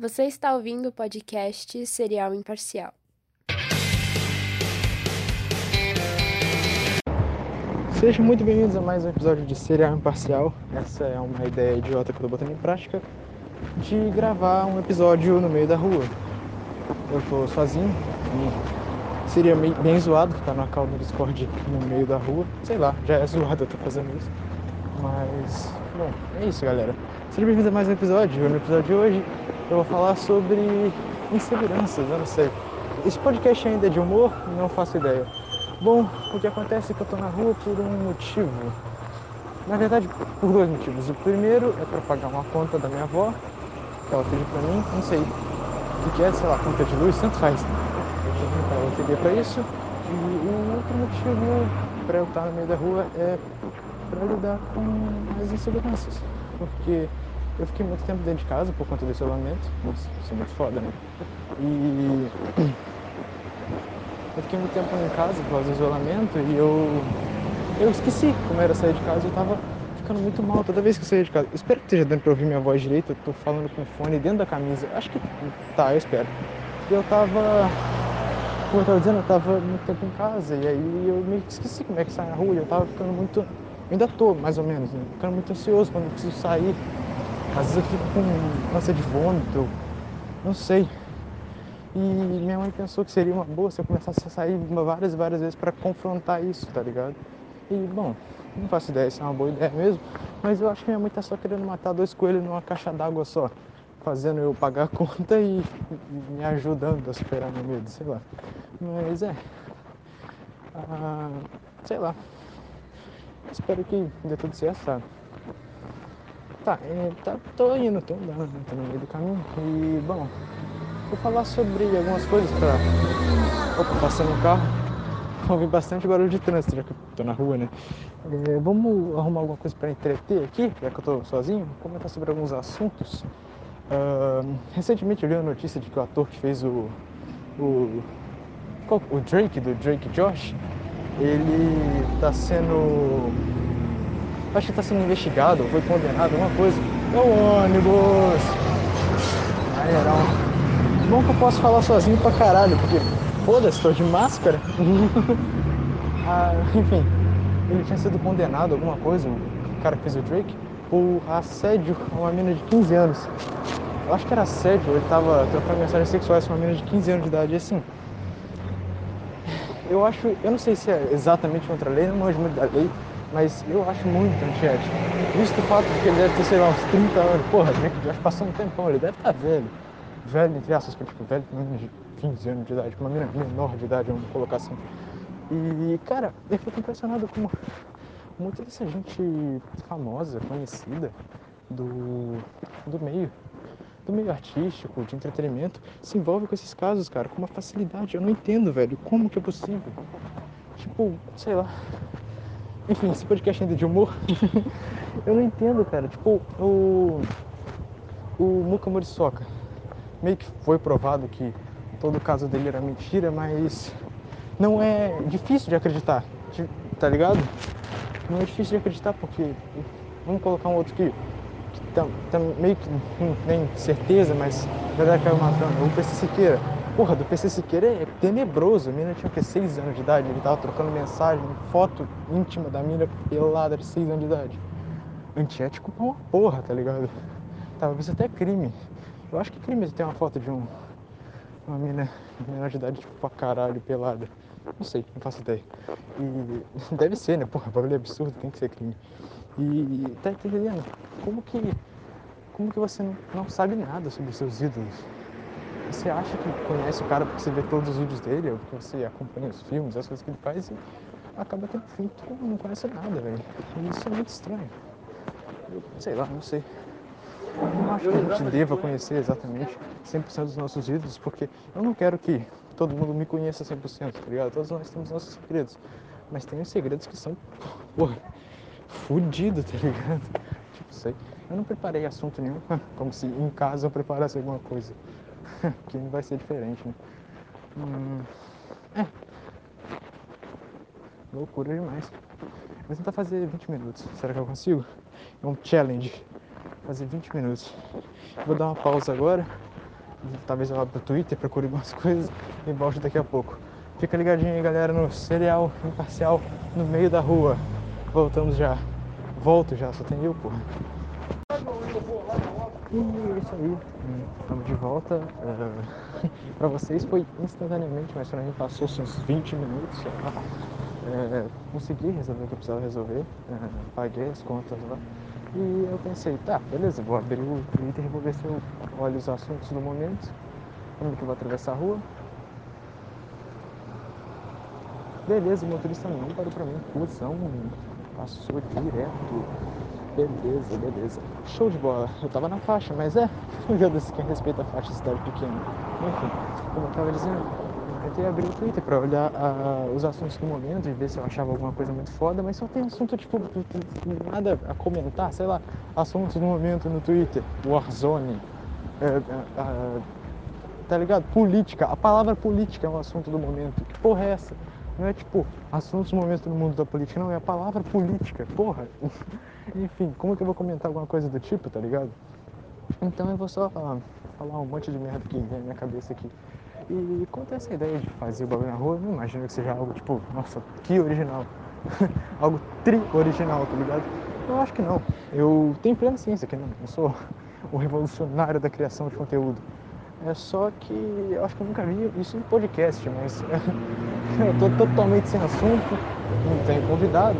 Você está ouvindo o podcast Serial Imparcial. Sejam muito bem-vindos a mais um episódio de Serial Imparcial. Essa é uma ideia idiota que eu tô botando em prática de gravar um episódio no meio da rua. Eu tô sozinho e seria bem zoado ficar numa call no Discord no meio da rua. Sei lá, já é zoado eu tô fazendo isso. Mas, bom, é isso, galera. Sejam bem-vindos a mais um episódio. No episódio de hoje eu vou falar sobre inseguranças, eu não sei. Esse podcast ainda é de humor? Não faço ideia. Bom, o que acontece é que eu tô na rua por um motivo. Na verdade, por dois motivos. O primeiro é para pagar uma conta da minha avó, que ela pediu pra mim, não sei o que é, sei lá, conta de luz, tanto faz. Ela queria pra isso. E o outro motivo para eu estar no meio da rua é para lidar com as inseguranças. Porque eu fiquei muito tempo dentro de casa por conta do isolamento. Nossa, isso é muito foda, né? E eu fiquei muito tempo em casa por causa do isolamento e eu, eu esqueci como era sair de casa. Eu tava ficando muito mal toda vez que eu saía de casa. Eu espero que esteja dando pra ouvir minha voz direito. Eu tô falando com o fone dentro da camisa. Acho que tá, eu espero. Eu tava. Como eu tava dizendo, eu tava muito tempo em casa e aí eu meio que esqueci como é que sai na rua. E eu tava ficando muito. Ainda tô, mais ou menos, né? ficando muito ansioso quando eu preciso sair. Às vezes eu fico com ânsia de vômito, não sei. E minha mãe pensou que seria uma boa se eu começasse a sair várias e várias vezes para confrontar isso, tá ligado? E, bom, não faço ideia se é uma boa ideia mesmo, mas eu acho que minha mãe tá só querendo matar dois coelhos numa caixa d'água só, fazendo eu pagar a conta e, me ajudando a superar meu medo, sei lá. Mas é. Ah, sei lá. Espero que dê tudo certo, sabe? Tá, é, tá, tô indo, tô andando, tô no meio do caminho e, bom, vou falar sobre algumas coisas pra. Opa, passando um carro. Ouvi bastante barulho de trânsito, já que eu tô na rua, né? É, vamos arrumar alguma coisa pra entreter aqui, já que eu tô sozinho, comentar sobre alguns assuntos. Uh, recentemente eu li a notícia de que o ator que fez o. o, o Drake, do Drake Josh, ele tá sendo. Acho que tá sendo investigado, foi condenado, alguma coisa. É o ônibus! Um bom que eu posso falar sozinho pra caralho, porque foda-se, tô de máscara. ah, enfim, ele tinha sido condenado alguma coisa, o cara que fez o Drake, por assédio a uma menina de 15 anos. Eu acho que era assédio, ele tava trocando mensagens sexuais com uma menina de 15 anos de idade, e assim. Eu acho, eu não sei se é exatamente contra a lei, não manjo muito da lei, mas eu acho muito antiético. Visto o fato de que ele deve ter, sei lá, uns 30 anos. Porra, Drake Josh passou um tempão, ele deve estar velho velho, entre aspas, tipo, velho com menos de 15 anos de idade, uma menina menor de idade, vamos colocar assim. E, cara, eu fico impressionado com muita dessa gente famosa, conhecida do, do meio, do meio artístico, de entretenimento, se envolve com esses casos, cara, com uma facilidade. Eu não entendo, velho, como que é possível. Tipo, sei lá. Enfim, esse podcast ainda de humor. eu não entendo, cara. Tipo, o. O Muka Morisoka meio que foi provado que todo o caso dele era mentira, mas não é difícil de acreditar, tá ligado? Não é difícil de acreditar porque vamos colocar um outro que, que tá, tá meio que não tem certeza, mas na verdade caiu matando. O PC Siqueira. Porra, do PC Siqueira é tenebroso. A mina tinha que 6 anos de idade, ele tava trocando mensagem, foto íntima da mina pelada de 6 anos de idade. Antiético pra uma porra, tá ligado? Talvez até crime. Eu acho que crime ter uma foto de um, uma menina menor de idade, tipo, pra caralho, pelada. Não sei, não faço ideia. E deve ser, né? Porra, bagulho é absurdo, tem que ser crime. E tá entendendo? Como que. Como que você não sabe nada sobre seus ídolos? Você acha que conhece o cara porque você vê todos os vídeos dele, ou porque você acompanha os filmes, as coisas que ele faz, e acaba tendo fim, tu não conhece nada, velho. E isso é muito estranho. Eu, sei lá, não sei. Eu não acho que a gente deva conhecer exatamente 100% dos nossos ídolos, porque eu não quero que todo mundo me conheça 100%, tá ligado? Todos nós temos nossos segredos. Mas tem uns segredos que são, porra, fudidos, tá ligado? Tipo, sei. Eu não preparei assunto nenhum, como se em casa eu preparasse alguma coisa. que vai ser diferente, né? Hum, é. Loucura demais. Vou tentar fazer 20 minutos. Será que eu consigo? É um challenge fazer 20 minutos. Vou dar uma pausa agora talvez eu abra o Twitter, procure algumas coisas e volte daqui a pouco. Fica ligadinho aí, galera, no Serial Imparcial no meio da rua. Voltamos já. Volto já, só tem eu, porra. E é isso aí, estamos de volta. Uh, para vocês foi instantaneamente, mas para mim passou uns 20 minutos. Uh, consegui resolver o que eu precisava resolver, paguei as contas lá. E eu pensei, tá, beleza, vou abrir o Twitter e vou ver se eu olho os assuntos do momento. Como que eu vou atravessar a rua? Beleza, o motorista não parou pra mim, cuzão, passou direto. Beleza, beleza. Show de bola. Eu tava na faixa, mas é, foda-se quem respeita a faixa de cidade pequena. Enfim, como eu tava dizendo, eu tentei abrir o Twitter pra olhar uh, os assuntos do momento e ver se eu achava alguma coisa muito foda, mas só tem assunto, tipo, nada a comentar, sei lá, assuntos do momento no Twitter, Warzone, uh, uh, tá ligado? Política, a palavra política é um assunto do momento. Que porra é essa? Não é tipo assuntos do no mundo da política, não, é a palavra política, porra. Enfim, como que eu vou comentar alguma coisa do tipo, tá ligado? Então eu vou só uh, falar um monte de merda que vem na minha cabeça aqui. E quanto a essa ideia de fazer o bagulho na rua, eu não imagino que seja algo tipo, nossa, que original. algo tri-original, tá ligado? Eu acho que não. Eu tenho plena ciência que não. Eu sou o revolucionário da criação de conteúdo. É só que eu acho que eu nunca vi isso em podcast, mas eu tô totalmente sem assunto, não tenho convidado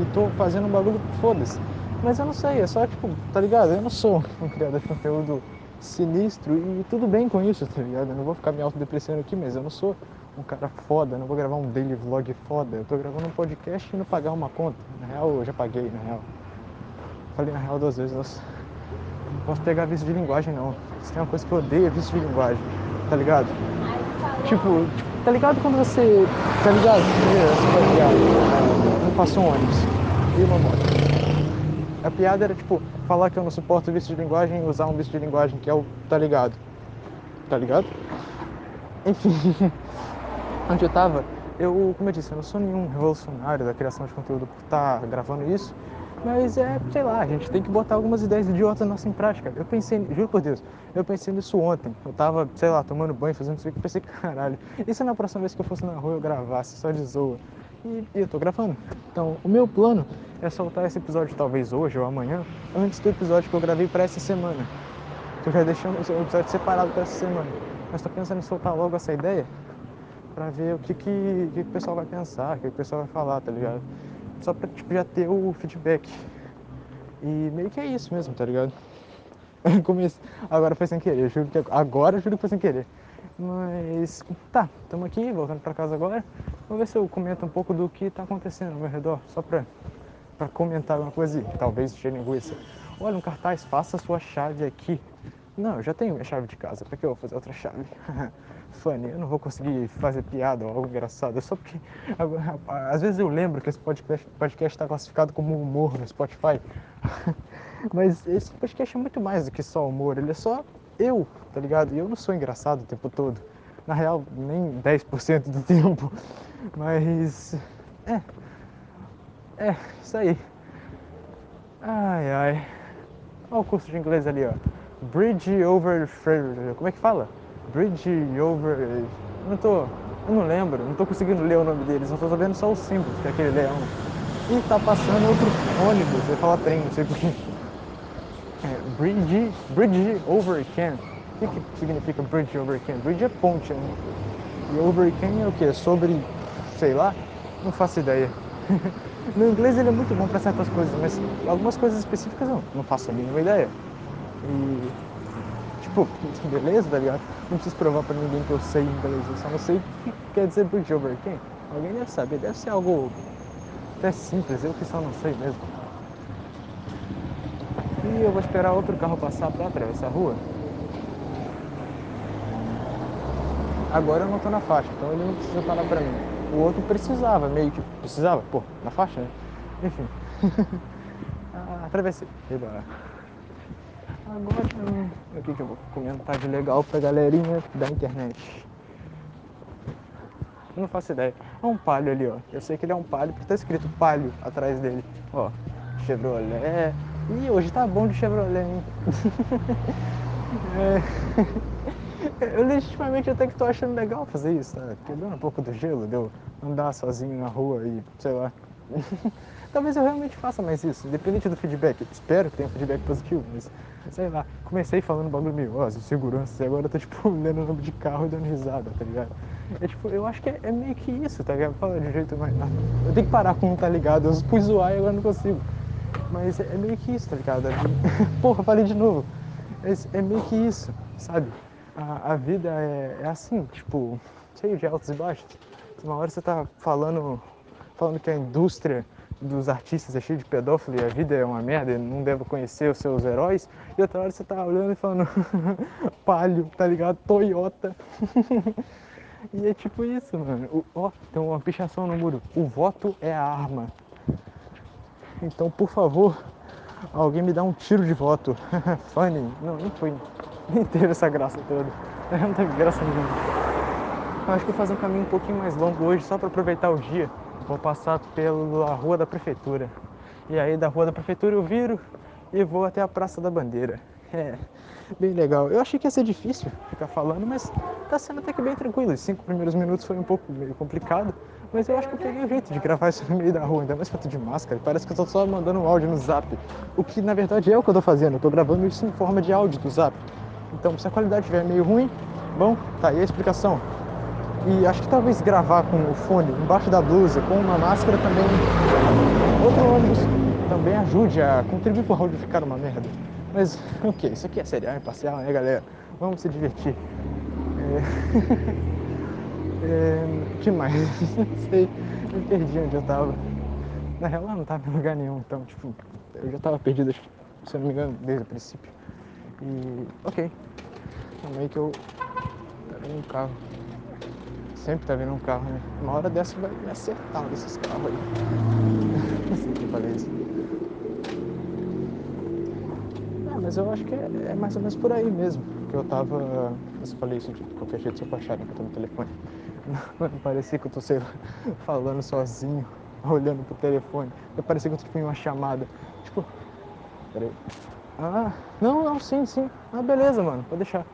e, tô fazendo um bagulho foda-se. Mas eu não sei, é só tipo, tá ligado? Eu não sou um criador de conteúdo sinistro e tudo bem com isso, tá ligado? Eu não vou ficar me autodepreciando aqui, mas eu não sou um cara foda, não vou gravar um daily vlog foda. Eu tô gravando um podcast e não pagar uma conta. Na real, eu já paguei, na real. Falei na real duas vezes, nossa posso pegar vício de linguagem não. Se tem uma coisa que eu odeio é vício de linguagem, tá ligado? Tipo, tipo, tá ligado quando você. Tá ligado? Não passou um ônibus e uma moto. A piada era tipo, falar que eu não suporto vício de linguagem e usar um vício de linguagem que é o tá ligado. Tá ligado? Enfim, onde eu tava, eu, como eu disse, eu não sou nenhum revolucionário da criação de conteúdo por estar tá gravando isso. Mas é, sei lá, a gente tem que botar algumas ideias idiotas nossas em prática. Eu pensei, juro por Deus, eu pensei nisso ontem. Eu tava, sei lá, tomando banho, fazendo isso aqui, pensei, caralho, e se na próxima vez que eu fosse na rua eu gravasse só de zoa? E, e eu tô gravando. Então, o meu plano é soltar esse episódio talvez hoje ou amanhã, antes do episódio que eu gravei para essa semana. Que eu já deixei um episódio separado para essa semana. Mas tô pensando em soltar logo essa ideia para ver o que, que, que, o pessoal vai pensar, o que o pessoal vai falar, tá ligado? Só pra tipo, já ter o feedback. E meio que é isso mesmo, tá ligado? Comece... Agora foi sem querer, juro que agora juro que foi sem querer. Mas tá, estamos aqui, voltando para casa agora. Vou ver se eu comento um pouco do que tá acontecendo ao meu redor, só pra, pra comentar alguma coisa e talvez encher linguiça. Olha um cartaz, faça a sua chave aqui. Não, eu já tenho minha chave de casa, pra que eu vou fazer outra chave? funny, eu não vou conseguir fazer piada ou algo engraçado, é só porque às vezes eu lembro que esse podcast está classificado como humor no Spotify, mas esse podcast é muito mais do que só humor, ele é só eu, tá ligado? E eu não sou engraçado o tempo todo, na real, nem 10% do tempo, mas é, é, isso aí. Ai ai, olha o curso de inglês ali, ó. Bridge over. Como é que fala? Bridge Over. Eu não tô. Eu não lembro, não tô conseguindo ler o nome deles, só tô vendo só o símbolo, que é aquele leão. E tá passando outro ônibus, eu ia falar trem, não sei porquê. É, bridge, bridge over can. O que, que significa bridge over can? Bridge é ponte, né? E over can é o que? Sobre, sei lá? Não faço ideia. no inglês ele é muito bom para certas coisas, mas algumas coisas específicas eu não faço a mínima ideia. E beleza, tá ligado? Não preciso provar pra ninguém que eu sei inglês, eu só não sei o que quer dizer bridge over quem. Alguém deve saber, deve ser algo até simples, eu que só não sei mesmo. E eu vou esperar outro carro passar pra atravessar a rua. Agora eu não tô na faixa, então ele não precisa parar pra mim. O outro precisava, meio que. Precisava? Pô, na faixa, né? Enfim. ah, atravessei. Eba. Agora, o que, que eu vou comentar de legal pra galerinha da internet? Não faço ideia. É um palio ali, ó. Eu sei que ele é um palio, porque tá escrito palio atrás dele. Ó, Chevrolet. Ih, hoje tá bom de Chevrolet, hein? é... Eu legitimamente até que tô achando legal fazer isso, né? Quebrando um pouco do gelo, deu andar sozinho na rua e, sei lá. Talvez eu realmente faça mais isso, independente do feedback. Espero que tenha um feedback positivo, mas sei lá. Comecei falando bagulho meio, ó, segurança, e agora eu tô tipo lendo o nome de carro e dando risada, tá ligado? É tipo, eu acho que é, é meio que isso, tá ligado? Fala de jeito mais. Eu tenho que parar com não tá ligado. Eu fui zoar e agora não consigo. Mas é, é meio que isso, tá ligado? É Porra, falei de novo. É, é meio que isso, sabe? A, a vida é, é assim, tipo, cheio de altos e baixos. Uma hora você tá falando, falando que a indústria dos artistas é cheio de pedófilo e a vida é uma merda não deve conhecer os seus heróis. E outra hora você tá olhando e falando, palio, tá ligado? Toyota. e é tipo isso, mano. Ó, tem uma pichação no muro. O voto é a arma. Então, por favor, alguém me dá um tiro de voto. Funny. Não, nem foi. Nem teve essa graça toda. Não teve graça nenhuma. Eu acho que vou fazer um caminho um pouquinho mais longo hoje só para aproveitar o dia vou passar pela rua da prefeitura. E aí da rua da prefeitura eu viro e vou até a Praça da Bandeira. É, bem legal. Eu achei que ia ser difícil ficar falando, mas tá sendo até que bem tranquilo. Os cinco primeiros minutos foi um pouco meio complicado, mas eu acho que eu peguei o jeito de gravar isso no meio da rua, ainda mais tô de máscara. Parece que eu tô só mandando um áudio no zap. O que na verdade é o que eu tô fazendo, eu tô gravando isso em forma de áudio do zap. Então se a qualidade estiver meio ruim, bom, tá aí a explicação. E acho que talvez gravar com o fone embaixo da blusa, com uma máscara também. Outro ônibus também ajude a contribuir para o áudio ficar uma merda. Mas, ok, isso aqui é serial imparcial, né, galera? Vamos se divertir. É... é... que mais? Não sei, me perdi onde eu tava. Na real, eu não tava em lugar nenhum, então, tipo, eu já tava perdido, se eu não me engano, desde o princípio. E, ok. Calma que eu. Vendo um carro sempre tá vindo um carro, né? Uma hora dessa vai me acertar um desses carros aí. Não sei quem falei isso. É, mas eu acho que é, é, mais ou menos por aí mesmo. Que eu tava. Eu falei isso de qualquer jeito se eu acharem que eu tô no telefone. Não, parecia que eu tô sei, falando sozinho, olhando pro telefone. Eu parecia que eu tô tipo, em uma chamada. Tipo. Peraí. Ah, não, não, sim, sim. Ah, beleza, mano, pode deixar.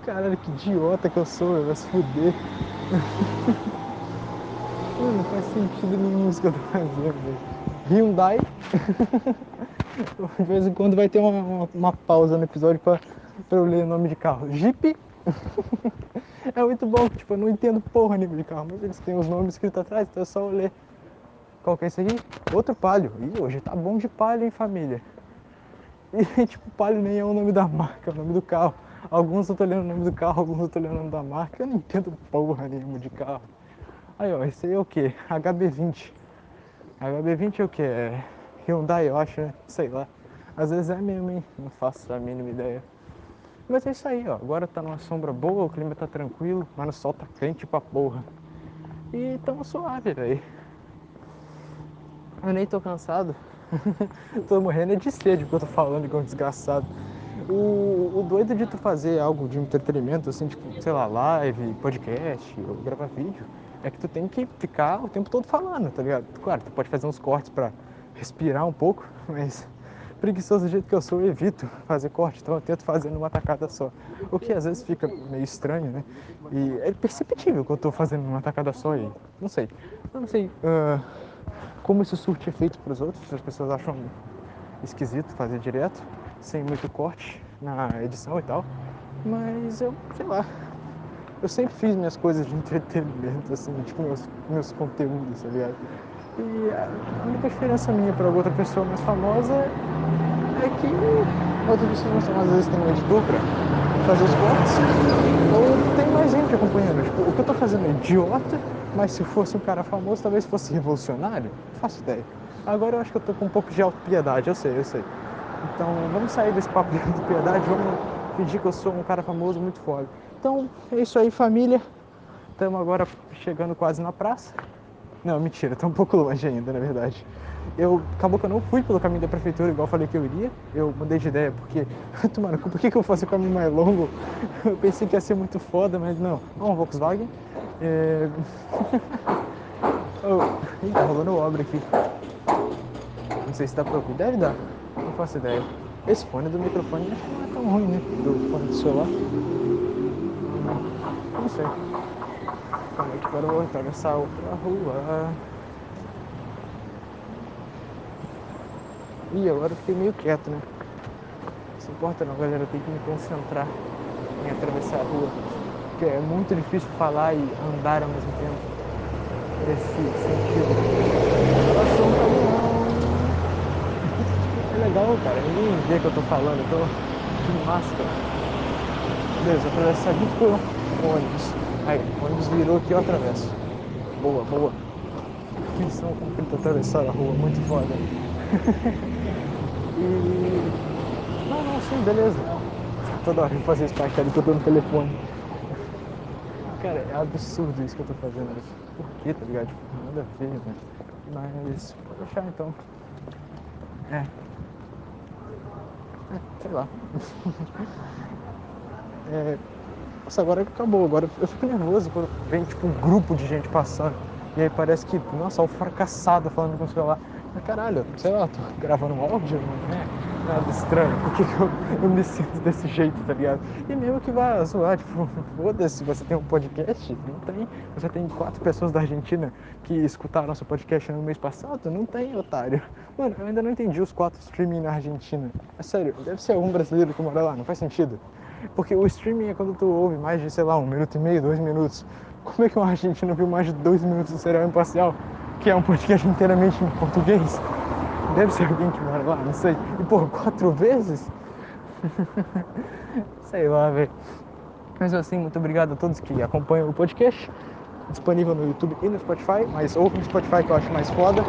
Caralho, que idiota que eu sou, eu vai se fuder. não faz sentido nenhum isso que eu tô fazendo. Hyundai. De vez em quando vai ter uma, uma, uma pausa no episódio pra, pra eu ler o nome de carro. Jeep. é muito bom, tipo, eu não entendo porra nenhuma de carro, mas eles têm os nomes escritos atrás, então é só ler. Qual que é esse aqui? Outro palio. Ih, hoje tá bom de palio, hein, família? E, tipo, palio nem é o nome da marca, é o nome do carro. Alguns eu tô lendo o nome do carro, alguns eu tô lendo o nome da marca. Eu não entendo porra nenhuma de carro. Aí, ó, esse aí é o que? HB20. HB20 é o que? É Hyundai, eu acho, né? Sei lá. Às vezes é mesmo, hein? Não faço a mínima ideia. Mas é isso aí, ó. Agora tá numa sombra boa, o clima tá tranquilo, mas o sol tá quente pra porra. E tamo suave, velho. Eu nem tô cansado. tô morrendo de sede porque eu tô falando igual um desgraçado. O, o doido de tu fazer algo de entretenimento, assim, tipo, sei lá, live, podcast, ou gravar vídeo, é que tu tem que ficar o tempo todo falando, tá ligado? Claro, tu pode fazer uns cortes pra respirar um pouco, mas preguiçoso do jeito que eu sou, eu evito fazer corte, então eu tento fazer numa tacada só. O que às vezes fica meio estranho, né? E é perceptível que eu tô fazendo numa tacada só e não sei. Não sei uh, como isso surte efeito para os outros, se as pessoas acham esquisito fazer direto sem muito corte na edição e tal. Mas eu, sei lá, eu sempre fiz minhas coisas de entretenimento, assim, tipo meus, meus conteúdos, tá ligado? E a única diferença minha para outra pessoa mais famosa é que outras pessoas mais famosas às vezes tem um editor pra fazer os cortes, ou tem mais gente acompanhando. Tipo, o que eu tô fazendo é idiota, mas se fosse um cara famoso, talvez fosse revolucionário. Não faço ideia. Agora eu acho que eu tô com um pouco de autopiedade, eu sei, eu sei. Então vamos sair desse papo de piedade, vamos fingir que eu sou um cara famoso muito foda. Então é isso aí, família. Estamos agora chegando quase na praça. Não, mentira, tá um pouco longe ainda, na verdade. Eu, acabou que eu não fui pelo caminho da prefeitura igual eu falei que eu iria. Eu mudei de ideia porque, tomara, por que, que eu faço o caminho mais longo? Eu pensei que ia ser muito foda, mas não. Ó, um Volkswagen. É... oh, ih, tá rolando obra aqui. Não sei se dá pra ouvir. Deve dar. Não faço ideia. Esse fone do microfone não é tão ruim, né? Do fone de celular. Não sei. Calma aí que agora eu vou atravessar outra rua. Ih, agora eu fiquei meio quieto, né? Não se importa não, galera. Eu tenho que me concentrar em atravessar a rua. Porque é muito difícil falar e andar ao mesmo tempo. Nesse sentido. É legal, cara. Ninguém vê que eu tô falando. Eu tô de máscara. Beleza, atravessar com o ônibus. Aí, o ônibus virou aqui, eu atravesso. Boa, boa. Atenção como ele tá atravessando a rua. Muito foda. e... Não, não, sim, beleza. Toda hora eu fazer isso pra que eu tô no telefone. Cara, é absurdo isso que eu tô fazendo. Por que, tá ligado? Tipo, nada a ver, velho. Mas, vou deixar então. É. é sei lá. é, nossa, agora acabou. Agora eu fico nervoso quando vem tipo um grupo de gente passando. E aí parece que, nossa, o fracassado falando com o celular. Mas caralho, sei lá, tô gravando um áudio, não é nada estranho. Por que eu, eu me sinto desse jeito, tá ligado? E mesmo que vá zoar, tipo, foda-se, você tem um podcast? Não tem. Você tem quatro pessoas da Argentina que escutaram nosso podcast no mês passado? Não tem, otário. Mano, eu ainda não entendi os quatro streaming na Argentina. É sério, deve ser algum brasileiro que mora lá, não faz sentido. Porque o streaming é quando tu ouve mais de, sei lá, um minuto e meio, dois minutos. Como é que um argentino viu mais de dois minutos de serial imparcial? que é um podcast inteiramente em português. Deve ser alguém que mora lá, não sei. E por quatro vezes? sei lá, velho. Mas assim, muito obrigado a todos que acompanham o podcast. Disponível no YouTube e no Spotify, mas ou no Spotify que eu acho mais foda.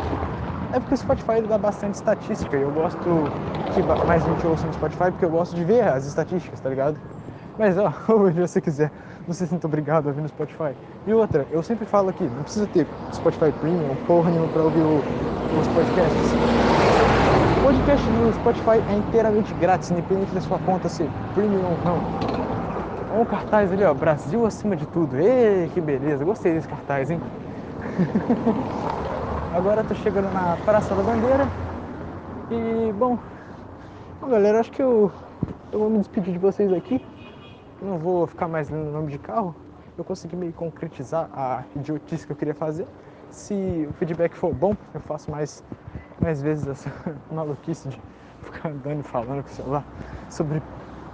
É porque o Spotify dá bastante estatística e eu gosto que mais gente ouça no Spotify porque eu gosto de ver as estatísticas, tá ligado? Mas ó, se você quiser não se sinta obrigado a ouvir no Spotify. E outra, eu sempre falo aqui, não precisa ter Spotify Premium porra nenhuma pra ouvir os podcasts. O podcast no Spotify é inteiramente grátis, independente da sua conta ser premium ou não. Olha um cartaz ali, ó, Brasil acima de tudo. Ê, que beleza, gostei desse cartaz, hein? Agora eu tô chegando na Praça da Bandeira. E, bom, bom galera, acho que eu, eu vou me despedir de vocês aqui não vou ficar mais lendo nome de carro. Eu consegui meio concretizar a idiotice que eu queria fazer. Se o feedback for bom, eu faço mais, mais vezes essa maluquice de ficar andando e falando com o celular sobre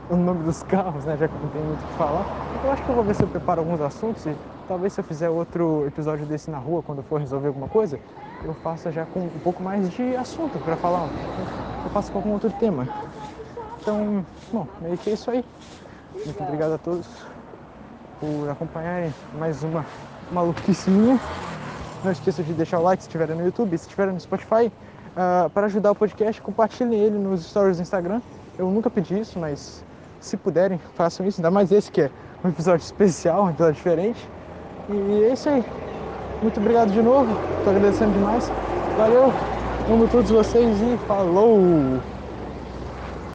o nome dos carros, né? Já que não tem muito o que falar. Eu acho que eu vou ver se eu preparo alguns assuntos e talvez se eu fizer outro episódio desse na rua, quando eu for resolver alguma coisa, eu faça já com um pouco mais de assunto para falar. Eu faço com algum outro tema. Então, bom, meio que é isso aí. Muito obrigado a todos por acompanharem mais uma maluquice minha. Não esqueça de deixar o like se estiver no YouTube, se estiver no Spotify. Uh, para ajudar o podcast, compartilhem ele nos stories do Instagram. Eu nunca pedi isso, mas se puderem, façam isso. Ainda mais esse que é um episódio especial, um episódio diferente. E é isso aí. Muito obrigado de novo. Estou agradecendo demais. Valeu. Amo todos vocês e falou!